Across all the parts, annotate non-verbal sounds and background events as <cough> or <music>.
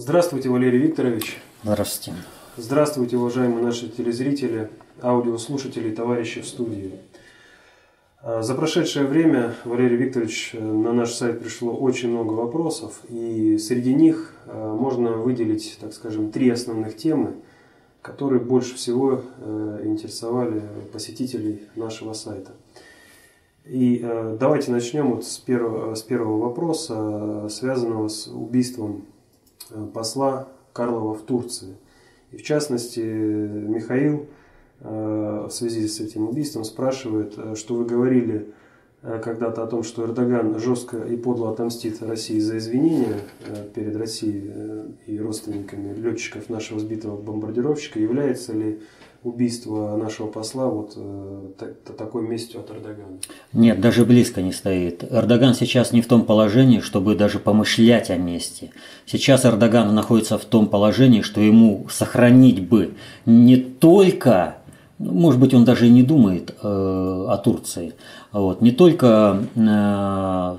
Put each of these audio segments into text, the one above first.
Здравствуйте, Валерий Викторович. Здравствуйте. Здравствуйте, уважаемые наши телезрители, аудиослушатели и товарищи в студии. А, за прошедшее время, Валерий Викторович, на наш сайт пришло очень много вопросов, и среди них э, можно выделить, так скажем, три основных темы, которые больше всего э, интересовали посетителей нашего сайта. И давайте начнем вот с первого, с первого вопроса, связанного с убийством посла Карлова в Турции. И в частности, Михаил э, в связи с этим убийством спрашивает, э, что вы говорили когда-то о том, что Эрдоган жестко и подло отомстит России за извинения перед Россией и родственниками летчиков нашего сбитого бомбардировщика. Является ли убийство нашего посла вот э, такой местью от Эрдогана? Нет, даже близко не стоит. Эрдоган сейчас не в том положении, чтобы даже помышлять о мести. Сейчас Эрдоган находится в том положении, что ему сохранить бы не только может быть, он даже и не думает э, о Турции. Вот. Не только э,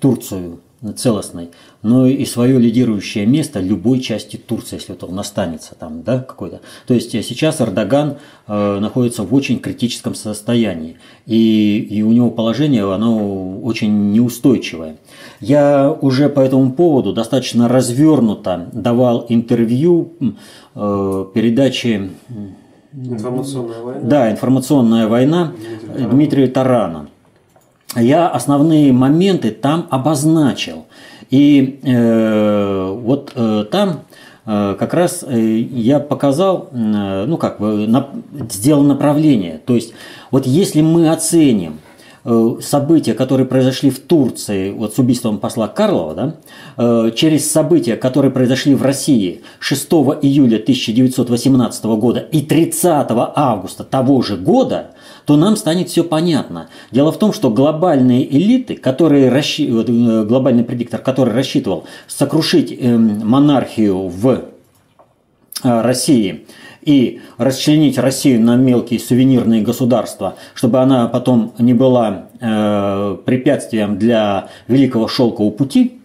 Турцию целостной, но и свое лидирующее место любой части Турции, если вот он останется там, да, какой-то. То есть э, сейчас Эрдоган э, находится в очень критическом состоянии, и, и у него положение, оно очень неустойчивое. Я уже по этому поводу достаточно развернуто давал интервью э, передачи Информационная война. Да, информационная война Дмитрия Тарана я основные моменты там обозначил. И э, вот э, там э, как раз э, я показал, э, ну как бы, на, сделал направление. То есть, вот если мы оценим Э, события, которые произошли в Турции вот с убийством посла Карлова, да, э, через события, которые произошли в России 6 июля 1918 года и 30 августа того же года, то нам станет все понятно. Дело в том, что глобальные элиты, которые расщ... Э, глобальный предиктор, который рассчитывал сокрушить эм, монархию в России – и расчленить Россию на мелкие сувенирные государства, чтобы она потом не была э, препятствием для Великого Шелкового пути,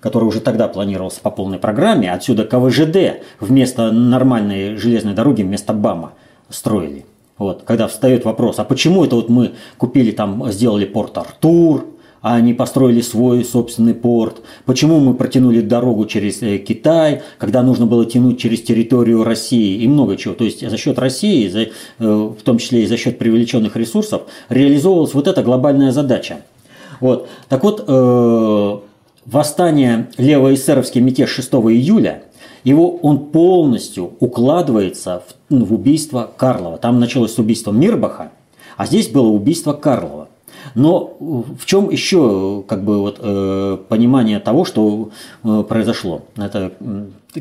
который уже тогда планировался по полной программе, отсюда КВЖД вместо нормальной железной дороги, вместо БАМа строили. Вот, когда встает вопрос, а почему это вот мы купили там, сделали порт Артур, а они построили свой собственный порт? Почему мы протянули дорогу через э, Китай, когда нужно было тянуть через территорию России и много чего? То есть за счет России, за, э, в том числе и за счет привлеченных ресурсов, реализовывалась вот эта глобальная задача. Вот. Так вот, э, восстание левоэсеровский мятеж 6 июля – его он полностью укладывается в, ну, в убийство Карлова. Там началось с убийства Мирбаха, а здесь было убийство Карлова. Но в чем еще как бы вот э, понимание того, что э, произошло? Это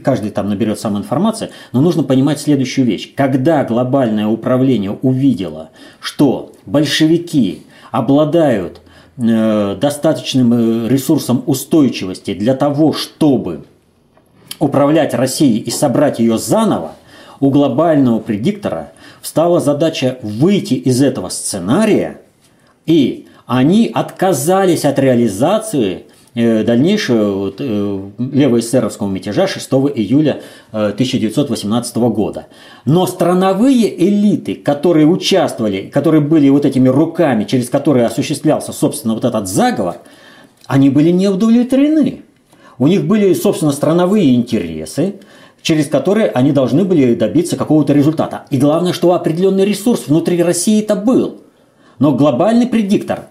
каждый там наберет сам информации, но нужно понимать следующую вещь. Когда глобальное управление увидело, что большевики обладают э, достаточным э, ресурсом устойчивости для того, чтобы управлять Россией и собрать ее заново, у глобального предиктора встала задача выйти из этого сценария – и они отказались от реализации э, дальнейшего э, левоэсеровского мятежа 6 июля 1918 э, года. Но страновые элиты, которые участвовали, которые были вот этими руками, через которые осуществлялся, собственно, вот этот заговор, они были не удовлетворены. У них были, собственно, страновые интересы, через которые они должны были добиться какого-то результата. И главное, что определенный ресурс внутри России это был – но глобальный предиктор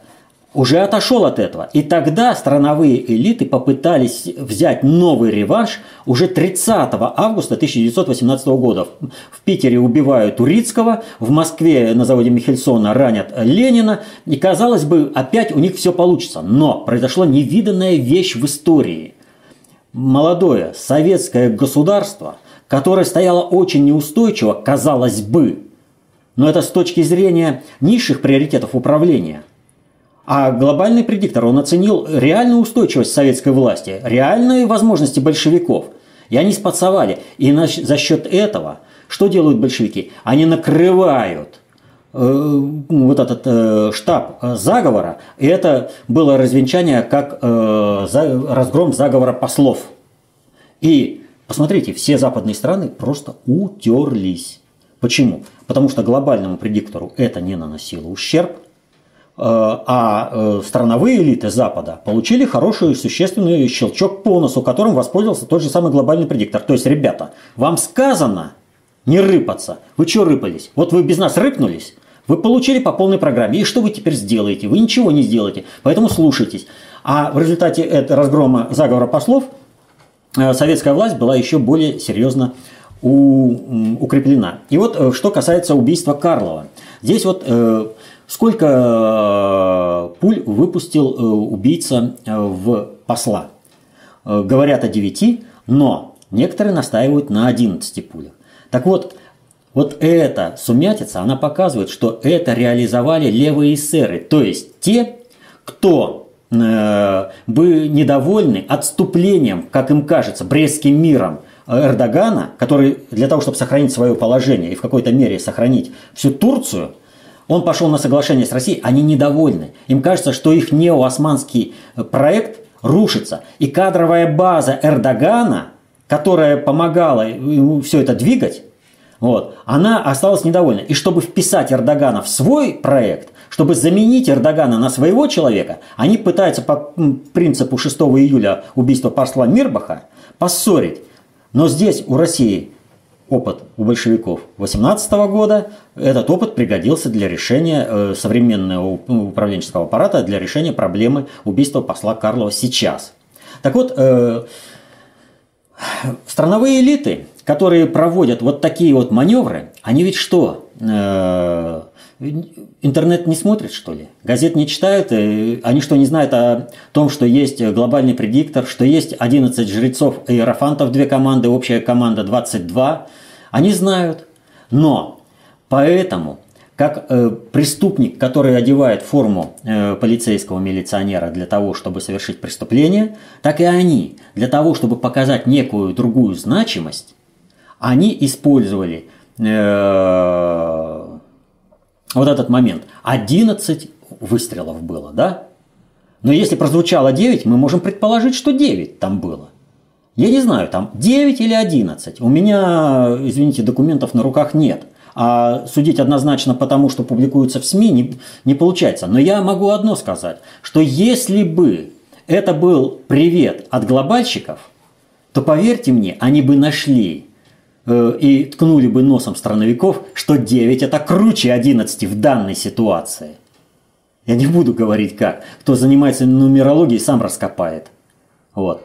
уже отошел от этого. И тогда страновые элиты попытались взять новый реванш уже 30 августа 1918 года. В Питере убивают Турицкого, в Москве на заводе Михельсона ранят Ленина. И казалось бы, опять у них все получится. Но произошла невиданная вещь в истории. Молодое советское государство, которое стояло очень неустойчиво, казалось бы, но это с точки зрения низших приоритетов управления. А глобальный предиктор, он оценил реальную устойчивость советской власти, реальные возможности большевиков. И они спасовали. И за счет этого, что делают большевики? Они накрывают вот этот э, штаб заговора, и это было развенчание как э, разгром заговора послов. И Посмотрите, все западные страны просто утерлись. Почему? Потому что глобальному предиктору это не наносило ущерб, э, а э, страновые элиты Запада получили хороший существенный щелчок по носу, которым воспользовался тот же самый глобальный предиктор. То есть, ребята, вам сказано не рыпаться. Вы что рыпались? Вот вы без нас рыпнулись, вы получили по полной программе. И что вы теперь сделаете? Вы ничего не сделаете. Поэтому слушайтесь. А в результате этого разгрома заговора послов э, советская власть была еще более серьезно укреплена. И вот э, что касается убийства Карлова. Здесь вот э, сколько пуль выпустил убийца в посла. Говорят о 9, но некоторые настаивают на 11 пулях. Так вот, вот эта сумятица, она показывает, что это реализовали левые эсеры, то есть те, кто э, бы недовольны отступлением, как им кажется, Брестским миром Эрдогана, который для того, чтобы сохранить свое положение и в какой-то мере сохранить всю Турцию, он пошел на соглашение с Россией, они недовольны. Им кажется, что их неоосманский проект рушится. И кадровая база Эрдогана, которая помогала ему все это двигать, вот, она осталась недовольна. И чтобы вписать Эрдогана в свой проект, чтобы заменить Эрдогана на своего человека, они пытаются по принципу 6 июля убийства посла Мирбаха поссорить. Но здесь у России опыт у большевиков 18 года, этот опыт пригодился для решения э, современного управленческого аппарата, для решения проблемы убийства посла Карлова сейчас. Так вот, э, страновые элиты которые проводят вот такие вот маневры, они ведь что? Э, интернет не смотрят, что ли? Газет не читают? Э, они что, не знают о том, что есть глобальный предиктор, что есть 11 жрецов и иерофантов, две команды, общая команда 22? Они знают. Но поэтому как э, преступник, который одевает форму полицейского милиционера для того, чтобы совершить преступление, так и они для того, чтобы показать некую другую значимость, они использовали э, вот этот момент. 11 выстрелов было, да? Но если прозвучало 9, мы можем предположить, что 9 там было. Я не знаю, там 9 или 11. У меня, извините, документов на руках нет. А судить однозначно потому, что публикуются в СМИ, не, не получается. Но я могу одно сказать, что если бы это был привет от глобальщиков, то поверьте мне, они бы нашли Э, и ткнули бы носом страновиков, что 9 это круче 11 в данной ситуации. Я не буду говорить как. Кто занимается нумерологией, сам раскопает. Вот.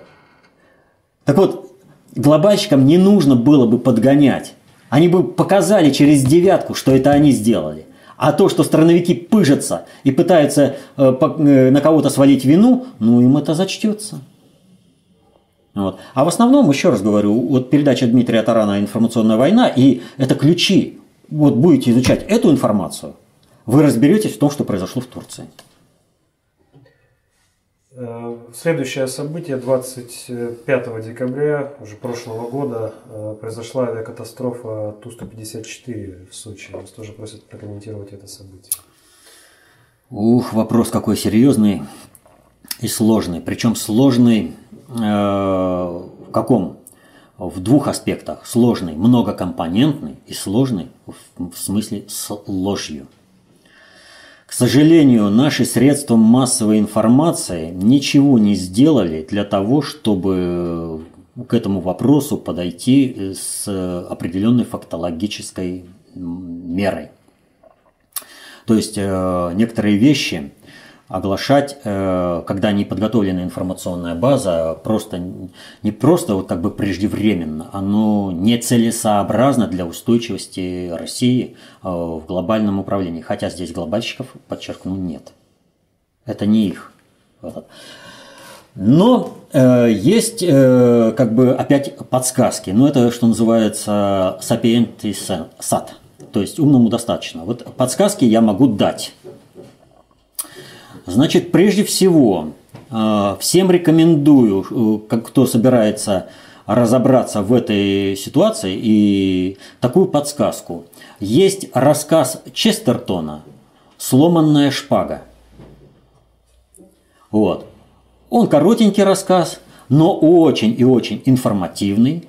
Так вот, глобальщикам не нужно было бы подгонять. Они бы показали через девятку, что это они сделали. А то, что страновики пыжатся и пытаются э, э, на кого-то свалить вину, ну им это зачтется. Вот. А в основном, еще раз говорю, вот передача Дмитрия Тарана «Информационная война», и это ключи. Вот будете изучать эту информацию, вы разберетесь в том, что произошло в Турции. Э, следующее событие 25 декабря уже прошлого года э, произошла авиакатастрофа Ту-154 в Сочи. Вас тоже просят прокомментировать это событие. Ух, вопрос какой серьезный и сложный. Причем сложный Э, в каком? В двух аспектах. Сложный, многокомпонентный и сложный в смысле с ложью. К сожалению, наши средства массовой информации ничего не сделали для того, чтобы к этому вопросу подойти с определенной фактологической мерой. То есть э, некоторые вещи оглашать, э, когда не подготовлена информационная база, просто не просто вот как бы преждевременно, оно нецелесообразно для устойчивости России э, в глобальном управлении. Хотя здесь глобальщиков, подчеркну, нет. Это не их. Но э, есть э, как бы опять подсказки. Но это что называется сапиентис сад. То есть умному достаточно. Вот подсказки я могу дать. Значит, прежде всего, э, всем рекомендую, э, кто собирается разобраться в этой ситуации и такую подсказку. Есть рассказ Честертона «Сломанная шпага». Вот. Он коротенький рассказ, но очень и очень информативный.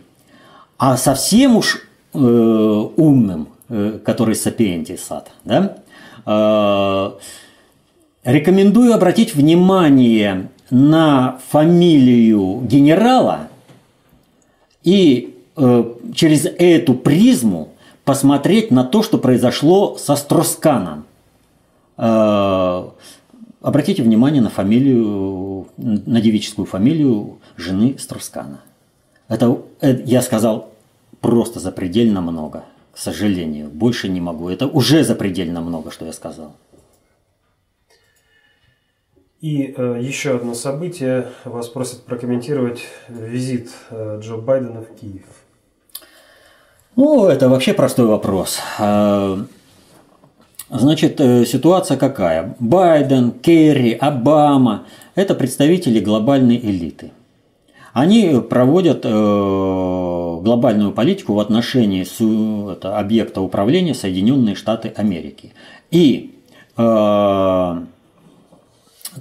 А совсем уж э, умным, э, который сапиентисат, да, э, рекомендую обратить внимание на фамилию генерала и э, через эту призму посмотреть на то, что произошло со Стросканом. Э, обратите внимание на фамилию, на девическую фамилию жены Строскана. Это, это я сказал просто запредельно много, к сожалению. Больше не могу. Это уже запредельно много, что я сказал. И э, еще одно событие. Вас просят прокомментировать визит э, Джо Байдена в Киев. Ну, это вообще простой вопрос. Э, значит, э, ситуация какая? Байден, Керри, Обама – это представители глобальной элиты. Они проводят э, глобальную политику в отношении объекта управления Соединенные Штаты Америки. И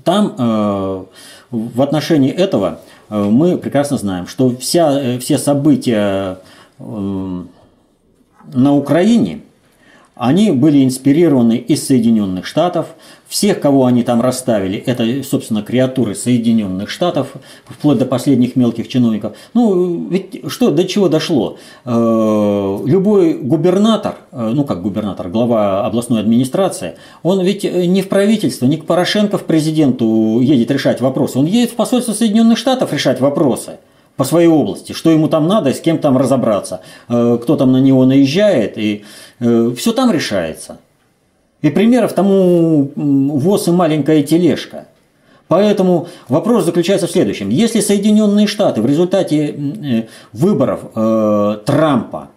там э, в отношении этого э, мы прекрасно знаем, что вся, э, все события на Украине, они были инспирированы из Соединенных Штатов, всех, кого они там расставили, это, собственно, креатуры Соединенных Штатов, вплоть до последних мелких чиновников. Ну, ведь что, до чего дошло? Э, любой губернатор, э, ну как губернатор, глава областной администрации, он ведь не в правительство, не к Порошенко в президенту едет решать вопросы, он едет в посольство Соединенных Штатов решать вопросы по своей области, что ему там надо, с кем там разобраться, э, кто там на него наезжает, и все там решается. И примеров тому ВОЗ и маленькая тележка. Поэтому вопрос заключается в следующем. Если Соединенные Штаты в результате э, выборов э, Трампа,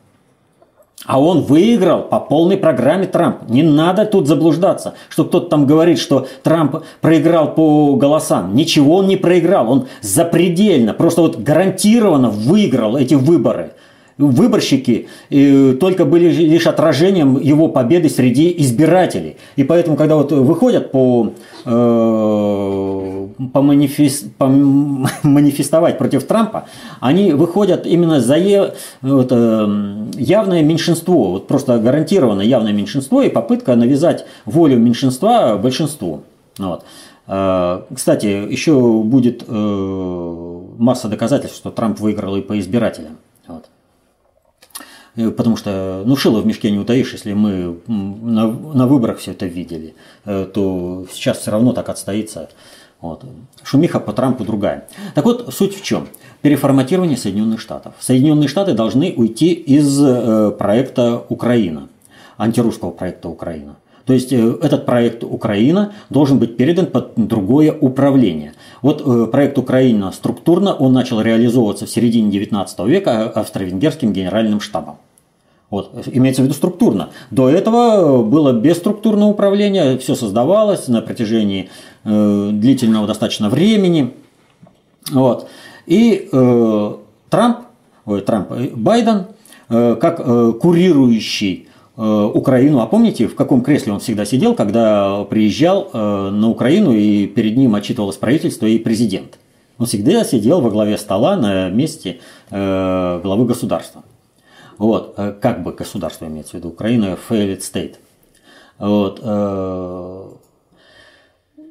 а он выиграл по полной программе Трамп. Не надо тут заблуждаться, что кто-то там говорит, что Трамп проиграл по голосам. Ничего он не проиграл, он запредельно, просто вот гарантированно выиграл эти выборы выборщики э, только были лишь отражением его победы среди избирателей. И поэтому, когда вот выходят по, э, по, манифест, по <laughs> манифестовать против Трампа, они выходят именно за вот, э, явное меньшинство, вот просто гарантированно явное меньшинство и попытка навязать волю меньшинства большинству. Вот. Кстати, еще будет масса доказательств, что Трамп выиграл и по избирателям. Э, потому что, ну, шило в мешке не утаишь, если мы на, на выборах все это видели, э, то сейчас все равно так отстоится. Вот. Шумиха по Трампу другая. Так вот, суть в чем? Переформатирование Соединенных Штатов. Соединенные Штаты должны уйти из э, проекта Украина, антирусского проекта Украина. То есть этот проект Украина должен быть передан под другое управление. Вот проект Украина структурно, он начал реализовываться в середине 19 века австро-венгерским генеральным штабом. Вот, имеется в виду структурно. До этого было бесструктурное управление, все создавалось на протяжении э, длительного достаточно времени. Вот. И э, Трамп, ой, Трамп, э, Байден, э, как э, курирующий э, Украину, а помните, в каком кресле он всегда сидел, когда приезжал э, на Украину и перед ним отчитывалось правительство и президент? Он всегда сидел во главе стола на месте э, главы государства. Вот, э, как бы государство имеется в виду, Украина failed state. Вот, э,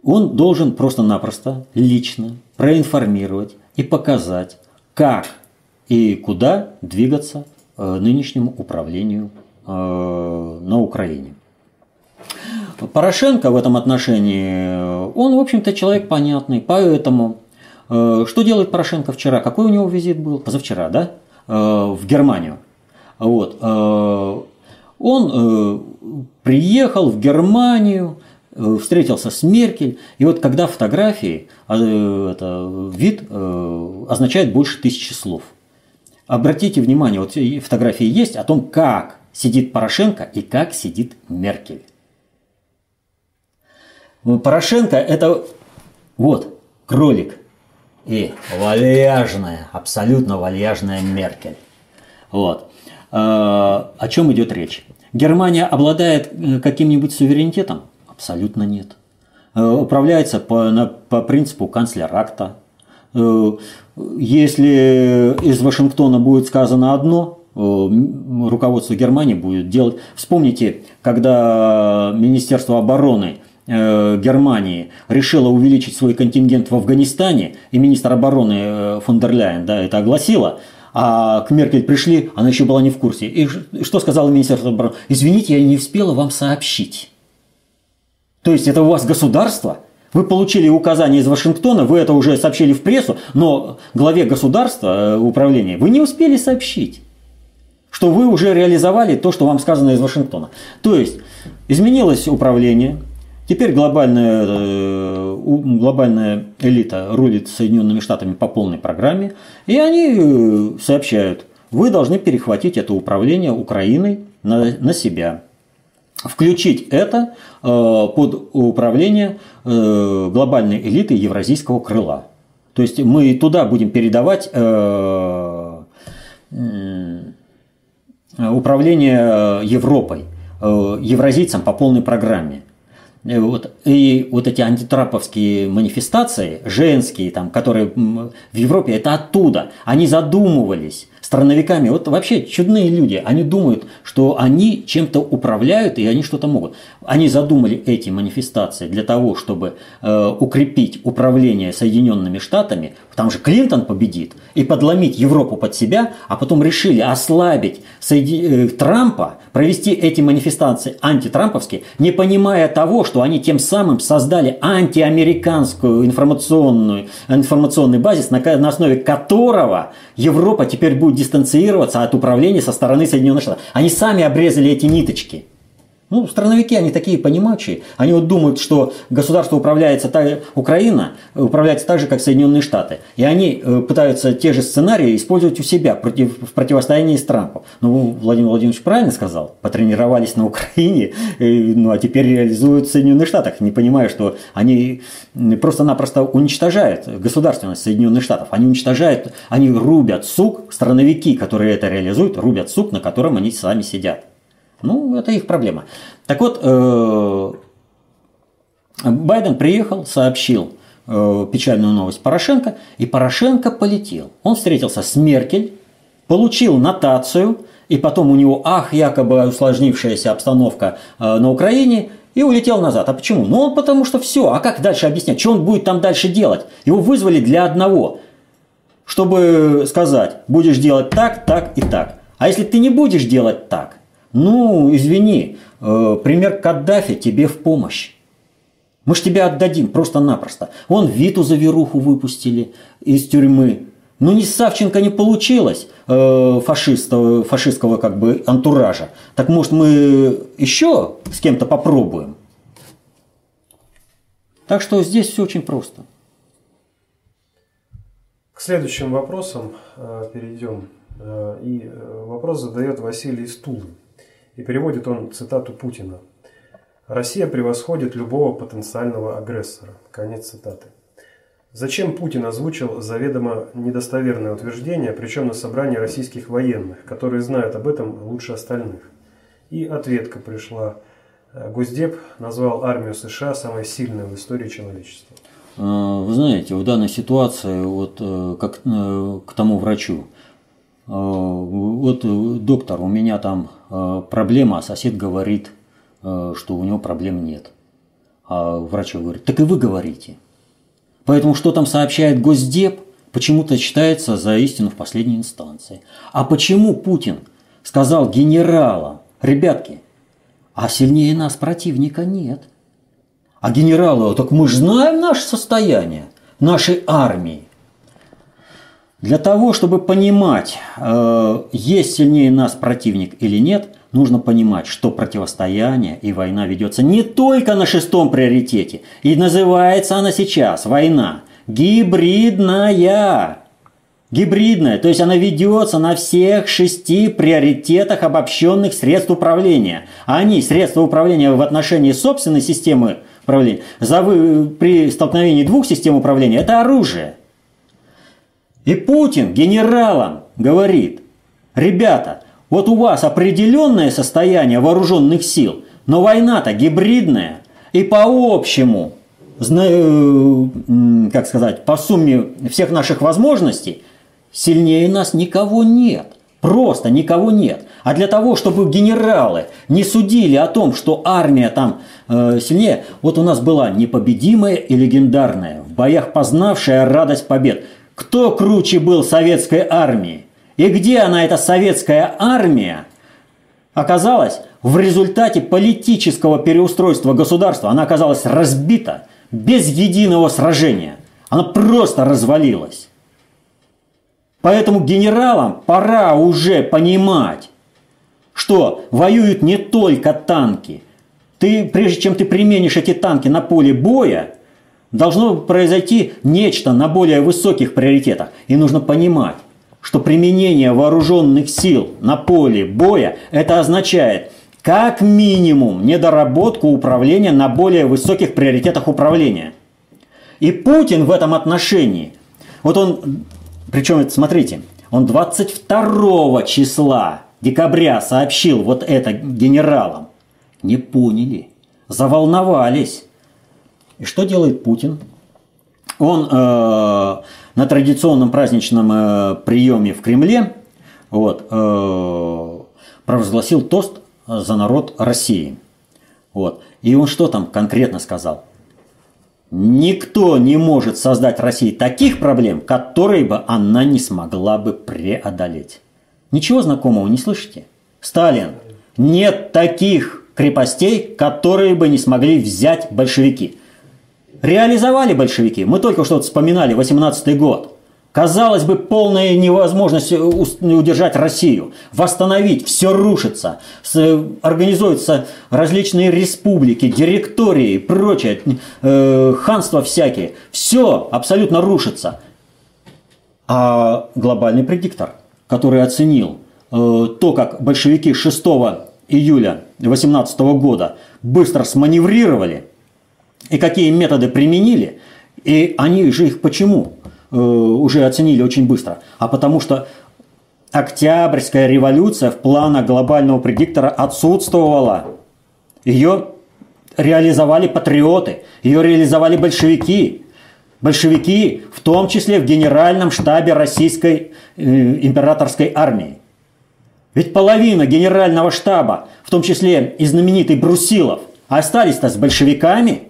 он должен просто-напросто лично проинформировать и показать, как и куда двигаться э, нынешнему управлению на Украине. Порошенко в этом отношении, он, в общем-то, человек понятный, поэтому что делает Порошенко вчера? Какой у него визит был? Позавчера, да? В Германию. Вот. Э, он э, приехал в Германию, э, встретился с Меркель, и вот когда фотографии, это вид означает больше тысячи слов. Обратите внимание, вот фотографии есть о том, как сидит Порошенко и как сидит Меркель. Порошенко это вот кролик и вальяжная, абсолютно вальяжная Меркель. Вот. А, о чем идет речь? Германия обладает э, каким-нибудь суверенитетом? Абсолютно нет. Э, управляется по, на, по принципу канцлеракта. Э, если из Вашингтона будет сказано одно, руководство Германии будет делать. Вспомните, когда Министерство обороны Э, Германии решила увеличить свой контингент в Афганистане, и министр обороны э, фон дер Ляйен да, это огласила, а к Меркель пришли, она еще была не в курсе. И что сказала Министерство обороны? Извините, я не успела вам сообщить. То есть это у вас государство, вы получили указание из Вашингтона, вы это уже сообщили в прессу, но главе государства, э, управления, вы не успели сообщить, что вы уже реализовали то, что вам сказано из Вашингтона. То есть изменилось управление, Теперь глобальная, э, глобальная элита рулит Соединенными Штатами по полной программе, и они э, сообщают, вы должны перехватить это управление Украиной на, на себя. Включить это э, под управление глобальной элиты евразийского крыла. То есть мы туда будем передавать управление Европой, э, евразийцам по полной программе. Э, вот, и вот эти антитраповские манифестации, женские, там, которые в Европе, это оттуда. Они задумывались страновиками. Вот вообще чудные люди. Они думают, что они чем-то управляют и они что-то могут. Они задумали эти манифестации для того, чтобы э, укрепить управление Соединенными Штатами. Там же Клинтон победит. И подломить Европу под себя. А потом решили ослабить Соеди... э, Трампа, провести эти манифестации антитрамповские, не понимая того, что они тем самым создали антиамериканскую информационную, информационный базис, на, на основе которого Европа теперь будет дистанцироваться от управления со стороны Соединенных Штатов. Они сами обрезали эти ниточки. Ну, страновики, они такие понимающие. Они вот думают, что государство управляется так, Украина управляется так же, как Соединенные Штаты. И они э, пытаются те же сценарии использовать у себя против, в противостоянии с Трампом. Ну, Владимир Владимирович правильно сказал. Потренировались на Украине, и, ну, а теперь реализуют в Соединенных Штатах, не понимая, что они просто-напросто уничтожают государственность Соединенных Штатов. Они уничтожают, они рубят сук, страновики, которые это реализуют, рубят сук, на котором они сами сидят. Ну, это их проблема. Так вот, э, Байден приехал, сообщил э, печальную новость Порошенко, и Порошенко полетел. Он встретился с Меркель, получил нотацию, и потом у него, ах, якобы усложнившаяся обстановка э, на Украине, и улетел назад. А почему? Ну, потому что все. А как дальше объяснять? Что он будет там дальше делать? Его вызвали для одного, чтобы сказать, будешь делать так, так и так. А если ты не будешь делать так, ну, извини, э, пример Каддафи тебе в помощь. Мы ж тебя отдадим просто-напросто. Вон Виту за веруху выпустили из тюрьмы. Ну, ни Савченко не получилось э, фашиста, фашистского как бы антуража. Так может мы еще с кем-то попробуем? Так что здесь все очень просто. К следующим вопросам э, перейдем. Э, и э, вопрос задает Василий Стулы. И переводит он цитату Путина. «Россия превосходит любого потенциального агрессора». Конец цитаты. Зачем Путин озвучил заведомо недостоверное утверждение, причем на собрании российских военных, которые знают об этом лучше остальных? И ответка пришла. Госдеп назвал армию США самой сильной в истории человечества. А, вы знаете, в данной ситуации, вот э, как э, к тому врачу, э, вот доктор, у меня там Э, проблема, а сосед говорит, э, что у него проблем нет. А врач говорит, так и вы говорите. Поэтому что там сообщает Госдеп, почему-то считается за истину в последней инстанции. А почему Путин сказал генералам, ребятки, а сильнее нас противника нет. А генералы, так мы же знаем наше состояние, нашей армии. Для того, чтобы понимать, э, есть сильнее нас противник или нет, нужно понимать, что противостояние и война ведется не только на шестом приоритете. И называется она сейчас война гибридная. Гибридная, то есть она ведется на всех шести приоритетах обобщенных средств управления. Они, средства управления в отношении собственной системы управления, за при столкновении двух систем управления, это оружие – и Путин генералам говорит, ребята, вот у вас определенное состояние вооруженных сил, но война-то гибридная, и по общему, э, как сказать, по сумме всех наших возможностей, сильнее нас никого нет. Просто никого нет. А для того, чтобы генералы не судили о том, что армия там э, сильнее, вот у нас была непобедимая и легендарная, в боях познавшая радость побед. Кто круче был советской армии? И где она, эта советская армия, оказалась в результате политического переустройства государства? Она оказалась разбита без единого сражения. Она просто развалилась. Поэтому генералам пора уже понимать, что воюют не только танки. Ты, прежде чем ты применишь эти танки на поле боя, должно произойти нечто на более высоких приоритетах. И нужно понимать, что применение вооруженных сил на поле боя это означает как минимум недоработку управления на более высоких приоритетах управления. И Путин в этом отношении, вот он причем, смотрите, он 22 числа декабря сообщил вот это генералам. Не поняли, заволновались. И что делает Путин? Он э, на традиционном праздничном э, приеме в Кремле вот, э, провозгласил тост за народ России. Вот. И он что там конкретно сказал? Никто не может создать России таких проблем, которые бы она не смогла бы преодолеть. Ничего знакомого не слышите? Сталин. Нет таких крепостей, которые бы не смогли взять большевики. Реализовали большевики. Мы только что вспоминали 18 год. Казалось бы, полная невозможность удержать Россию, восстановить, все рушится, организуются различные республики, директории, прочее, э, ханства всякие, все абсолютно рушится. А глобальный предиктор, который оценил э, то, как большевики 6 июля 18 года быстро сманеврировали и какие методы применили, и они же их почему? Э, уже оценили очень быстро, а потому что Октябрьская революция в планах глобального предиктора отсутствовала. Ее реализовали патриоты, ее реализовали большевики. Большевики, в том числе в генеральном штабе российской э, императорской армии. Ведь половина генерального штаба, в том числе и знаменитый Брусилов, остались-то с большевиками.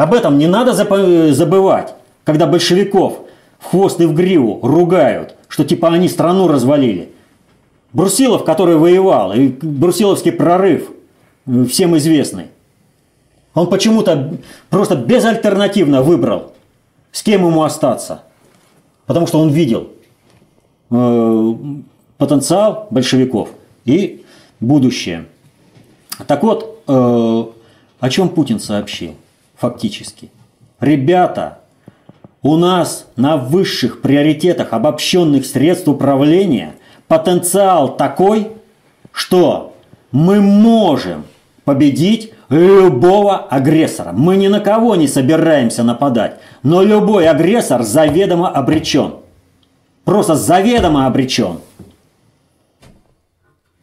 Об этом не надо забывать когда большевиков в хвост и в гриву ругают, что типа они страну развалили. Брусилов, который воевал, и Брусиловский прорыв, э, всем известный, он почему-то просто безальтернативно выбрал, с кем ему остаться. Потому что он видел э, потенциал большевиков и будущее. Так вот, э, о чем Путин сообщил фактически. Ребята, у нас на высших приоритетах обобщенных средств управления потенциал такой, что мы можем победить любого агрессора. Мы ни на кого не собираемся нападать, но любой агрессор заведомо обречен. Просто заведомо обречен.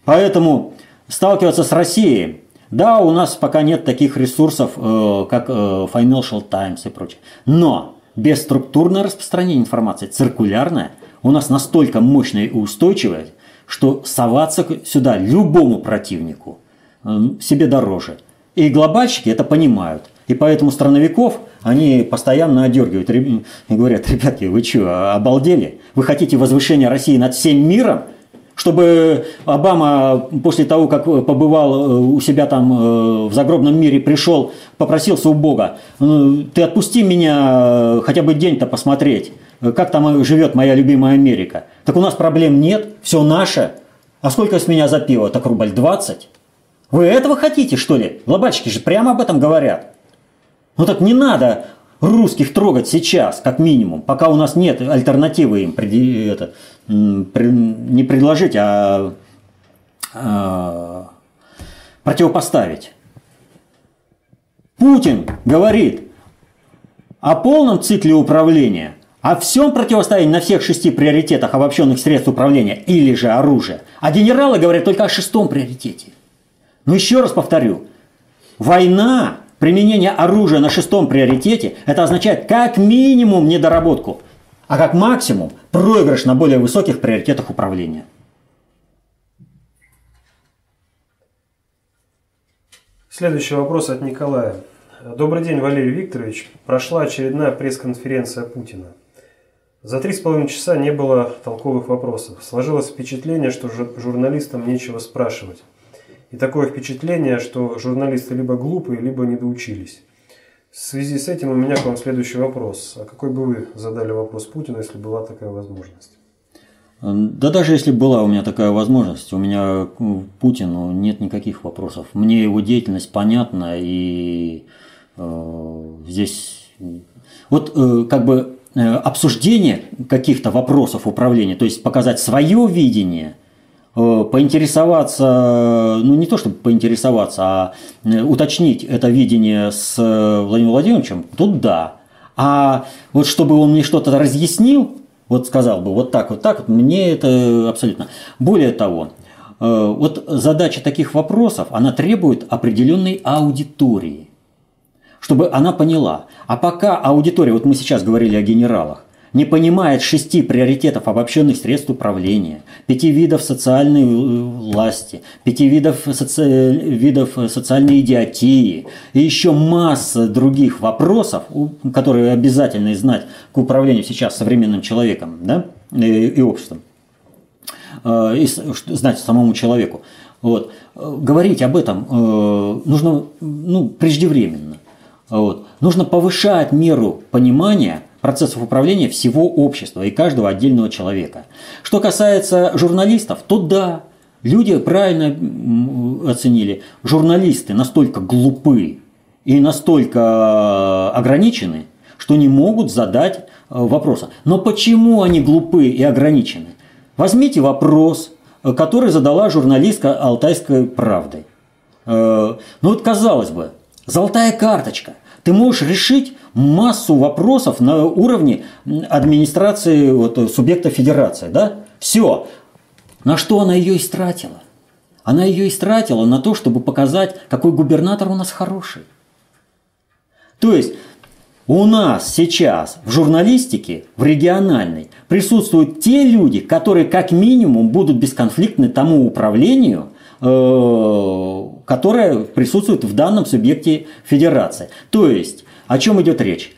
Поэтому сталкиваться с Россией, да, у нас пока нет таких ресурсов, э, как э, Financial Times и прочее. Но Бесструктурное распространение информации, циркулярное, у нас настолько мощное и устойчивое, что соваться сюда любому противнику эм, себе дороже. И глобальщики это понимают. И поэтому страновиков они постоянно одергивают и говорят, ребятки, вы что, обалдели? Вы хотите возвышения России над всем миром? Чтобы Обама после того, как побывал э, у себя там э, в загробном мире, пришел, попросился у Бога, «Ну, ты отпусти меня э, хотя бы день-то посмотреть, как там живет моя любимая Америка. Так у нас проблем нет, все наше. А сколько с меня за пиво? Так рубль 20. Вы этого хотите, что ли? Глобальщики же прямо об этом говорят. Ну так не надо русских трогать сейчас, как минимум, пока у нас нет альтернативы им это, не предложить, а, а противопоставить. Путин говорит о полном цикле управления, о всем противостоянии на всех шести приоритетах обобщенных средств управления или же оружия. А генералы говорят только о шестом приоритете. Но еще раз повторю, война Применение оружия на шестом приоритете – это означает как минимум недоработку. а как максимум проигрыш на более высоких приоритетах управления. Следующий вопрос от Николая. Добрый день, Валерий Викторович. Прошла очередная пресс-конференция Путина. За три с половиной часа не было толковых вопросов. Сложилось впечатление, что журналистам нечего спрашивать. И такое впечатление, что журналисты либо глупые, либо недоучились. В связи с этим у меня к вам следующий вопрос. А какой бы вы задали вопрос Путину, если была такая возможность? Да даже если была у меня такая возможность, у меня к Путину нет никаких вопросов. Мне его деятельность понятна, и э, здесь вот э, как бы э, обсуждение каких-то вопросов управления, то есть показать свое видение, поинтересоваться, ну не то чтобы поинтересоваться, а э, уточнить это видение с Владимиром Владимировичем, тут да. А вот чтобы он мне что-то разъяснил, вот сказал бы вот так, вот так, вот, мне это абсолютно. Более того, э, вот задача таких вопросов, она требует определенной аудитории, чтобы она поняла. А пока аудитория, вот мы сейчас говорили о генералах, не понимает шести приоритетов обобщенных средств управления, пяти видов социальной э, власти, пяти видов, соци... видов социальной идиотии и еще масса других вопросов, которые обязательно знать к управлению сейчас современным человеком да, и, и обществом, э, и знать самому человеку. Вот. Говорить об этом э, нужно ну, преждевременно. Вот. Нужно повышать меру понимания процессов управления всего общества и каждого отдельного человека. Что касается журналистов, то да, люди правильно оценили. Журналисты настолько глупы и настолько ограничены, что не могут задать э, вопроса. Но почему они глупы и ограничены? Возьмите вопрос, э, который задала журналистка Алтайской правды. Э, ну вот казалось бы, золотая карточка. Ты можешь решить массу вопросов на уровне администрации вот, субъекта федерации. Да? Все. На что она ее истратила? Она ее истратила на то, чтобы показать, какой губернатор у нас хороший. То есть у нас сейчас в журналистике, в региональной, присутствуют те люди, которые как минимум будут бесконфликтны тому управлению, э, которое присутствует в данном субъекте федерации. То есть о чем идет речь?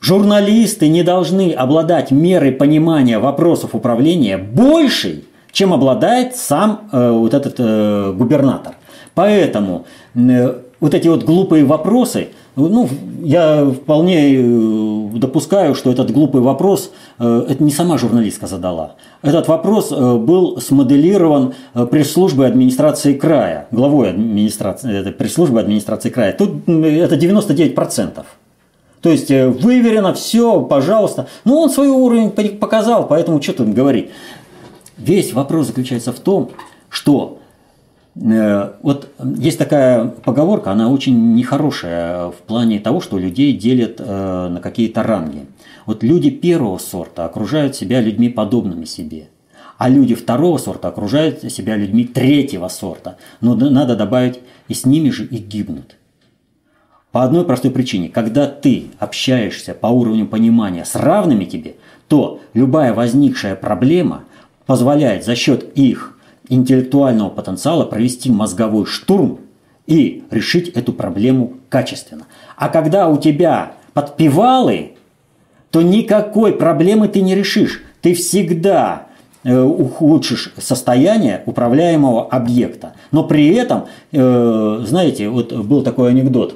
Журналисты не должны обладать мерой понимания вопросов управления большей, чем обладает сам э, вот этот э, губернатор. Поэтому э, вот эти вот глупые вопросы, ну, я вполне э, допускаю, что этот глупый вопрос, это не сама журналистка задала. Этот вопрос э, был смоделирован пресс-службой администрации края, главой администрации, пресс-службы администрации края. Тут это 99%. То есть выверено все, пожалуйста. Ну, он свой уровень показал, поэтому что тут говорить. Весь вопрос заключается в том, что Э, вот есть такая поговорка, она очень нехорошая в плане того, что людей делят э, на какие-то ранги. Вот люди первого сорта окружают себя людьми подобными себе, а люди второго сорта окружают себя людьми третьего сорта. Но надо добавить, и с ними же и гибнут. По одной простой причине. Когда ты общаешься по уровню понимания с равными тебе, то любая возникшая проблема позволяет за счет их интеллектуального потенциала провести мозговой штурм и решить эту проблему качественно. А когда у тебя подпевалы, то никакой проблемы ты не решишь. Ты всегда э, ухудшишь состояние управляемого объекта. Но при этом, э, знаете, вот был такой анекдот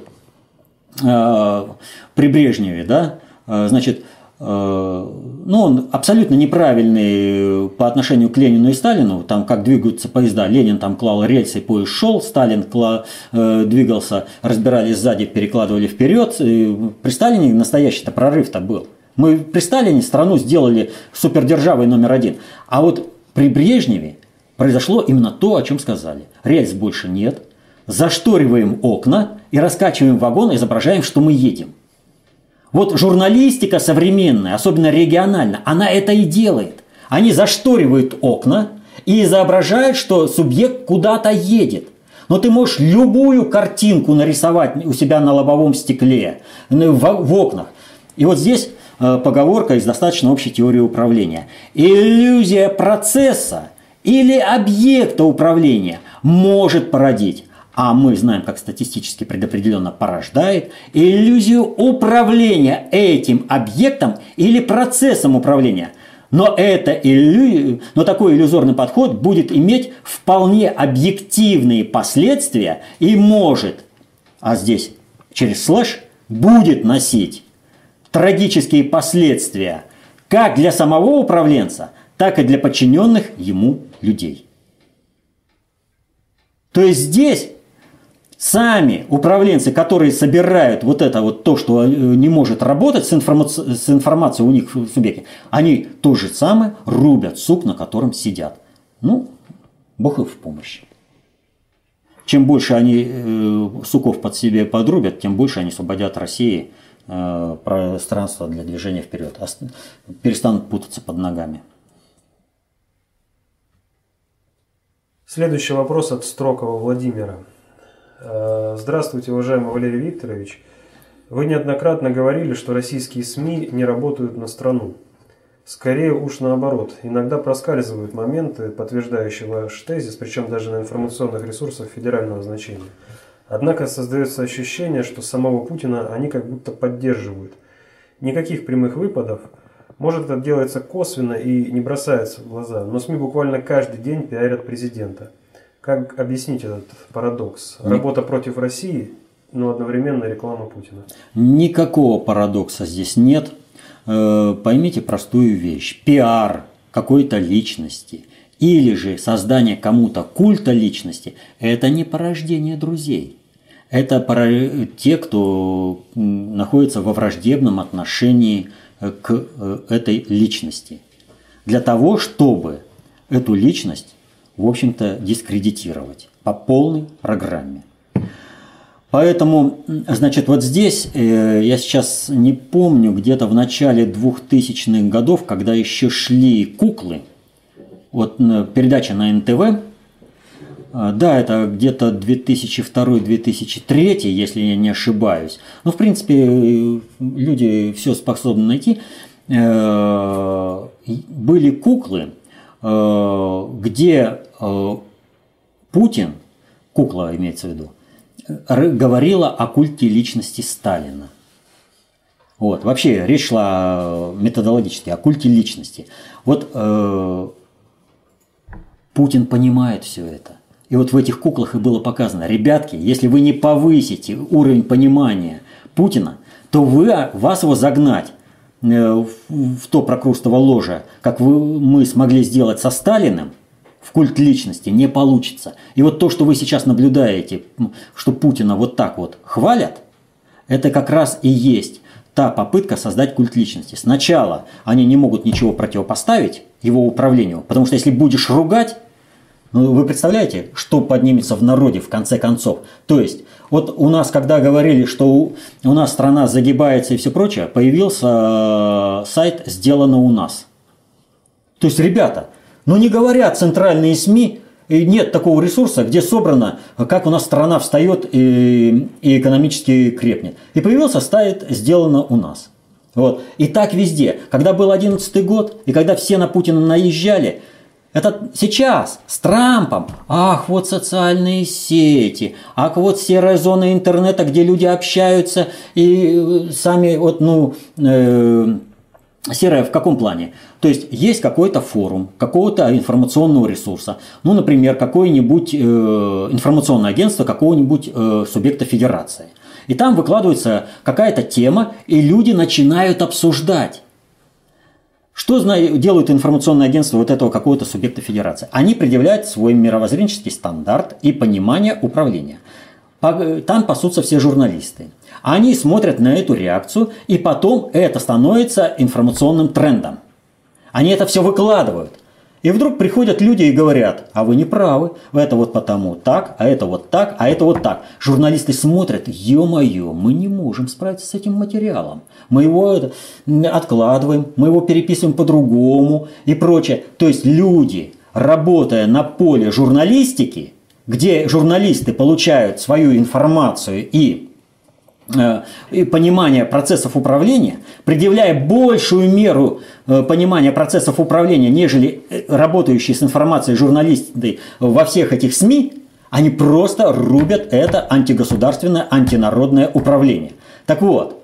э, при Брежневе, да, значит, ну, он абсолютно неправильный по отношению к Ленину и Сталину, там как двигаются поезда, Ленин там клал рельсы, поезд шел, Сталин кла, двигался, разбирали сзади, перекладывали вперед. При Сталине настоящий-то прорыв-то был. Мы при Сталине страну сделали супердержавой номер один. А вот при Брежневе произошло именно то, о чем сказали. Рельс больше нет, зашториваем окна и раскачиваем вагон, изображаем, что мы едем. Вот журналистика современная, особенно региональная, она это и делает. Они зашторивают окна и изображают, что субъект куда-то едет. Но ты можешь любую картинку нарисовать у себя на лобовом стекле, в, окнах. И вот здесь поговорка из достаточно общей теории управления. Иллюзия процесса или объекта управления может породить а мы знаем, как статистически предопределенно порождает, иллюзию управления этим объектом или процессом управления. Но, это иллю... Но такой иллюзорный подход будет иметь вполне объективные последствия и может, а здесь через слэш, будет носить трагические последствия как для самого управленца, так и для подчиненных ему людей. То есть здесь сами управленцы, которые собирают вот это вот то, что э, не может работать с, информацией, с информацией у них в субъекте, они то же самое рубят сук, на котором сидят. Ну, Бог их в помощь. Чем больше они э, суков под себе подрубят, тем больше они освободят России пространство для движения вперед. Перестанут путаться под ногами. Следующий вопрос от Строкова Владимира. Э, здравствуйте, уважаемый Валерий Викторович. Вы неоднократно говорили, что российские СМИ не работают на страну. Скорее уж наоборот. Иногда проскальзывают моменты, подтверждающие ваш тезис, причем даже на информационных ресурсах федерального значения. Однако создается ощущение, что самого Путина они как будто поддерживают. Никаких прямых выпадов. Может это делается косвенно и не бросается в глаза, но СМИ буквально каждый день пиарят президента – как объяснить этот парадокс? Работа против России, но одновременно реклама Путина. Никакого парадокса здесь нет. Э, поймите простую вещь. Пиар какой-то личности или же создание кому-то культа личности – это не порождение друзей. Это те, кто находится во враждебном отношении э, к э, этой личности. Для того, чтобы эту личность в общем-то, дискредитировать по полной программе. Поэтому, значит, вот здесь, э, я сейчас не помню, где-то в начале 2000-х годов, когда еще шли куклы, вот передача на НТВ, э, да, это где-то 2002-2003, если я не ошибаюсь. Но, в принципе, люди все способны найти. Э, были куклы, где Э, Путин, кукла имеется в виду, говорила о культе личности Сталина. Вот. Вообще речь шла методологически о культе личности. Вот э, Путин понимает все это. И вот в этих куклах и было показано, ребятки, если вы не повысите уровень понимания Путина, то вы, вас его загнать э, в то прокрустово ложе, как вы, мы смогли сделать со Сталиным, в культ личности не получится. И вот то, что вы сейчас наблюдаете, что Путина вот так вот хвалят, это как раз и есть та попытка создать культ личности. Сначала они не могут ничего противопоставить его управлению, потому что если будешь ругать, вы представляете, что поднимется в народе в конце концов? То есть, вот у нас, когда говорили, что у, у нас страна загибается и все прочее, появился э, сайт «Сделано у нас». То есть, ребята, но не говорят центральные СМИ, и нет такого ресурса, где собрано, как у нас страна встает и, и экономически крепнет. И появился сайт «Сделано у нас». Вот. И так везде. Когда был 11 год, и когда все на Путина наезжали, это сейчас с Трампом. Ах, вот социальные сети, ах, вот серая зона интернета, где люди общаются и сами вот, ну, э, Серая в каком плане? То есть есть какой-то форум, какого-то информационного ресурса, ну, например, какое-нибудь э, информационное агентство какого-нибудь э, субъекта федерации. И там выкладывается какая-то тема, и люди начинают обсуждать. Что делают информационные агентства вот этого какого-то субъекта федерации? Они предъявляют свой мировоззренческий стандарт и понимание управления. Там пасутся все журналисты. Они смотрят на эту реакцию, и потом это становится информационным трендом. Они это все выкладывают. И вдруг приходят люди и говорят, а вы не правы, это вот потому так, а это вот так, а это вот так. Журналисты смотрят, ё-моё, мы не можем справиться с этим материалом. Мы его откладываем, мы его переписываем по-другому и прочее. То есть люди, работая на поле журналистики, где журналисты получают свою информацию и э, и понимания процессов управления, предъявляя большую меру э, понимания процессов управления, нежели э, работающие с информацией журналисты во всех этих СМИ, они просто рубят это антигосударственное, антинародное управление. Так вот,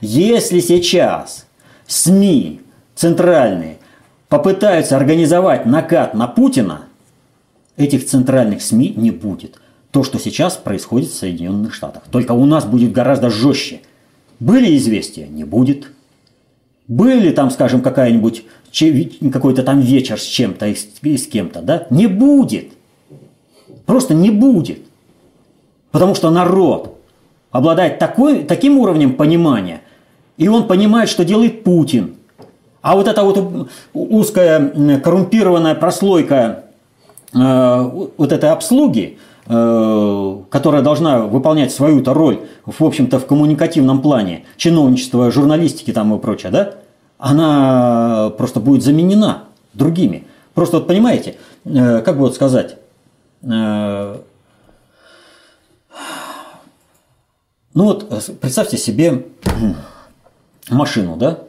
если сейчас СМИ центральные попытаются организовать накат на Путина, этих центральных СМИ не будет. То, что сейчас происходит в Соединенных Штатах. Только у нас будет гораздо жестче. Были известия? Не будет. Были там, скажем, какая-нибудь какой-то там вечер с чем-то и с кем-то, да? Не будет. Просто не будет. Потому что народ обладает такой, таким уровнем понимания, и он понимает, что делает Путин. А вот эта вот узкая коррумпированная прослойка э, вот этой обслуги, которая должна выполнять свою-то роль, в общем-то, в коммуникативном плане, чиновничество, журналистики там и прочее, да, она просто будет заменена другими. Просто вот понимаете, э, как бы вот сказать, ну вот представьте себе <clears throat> машину, да?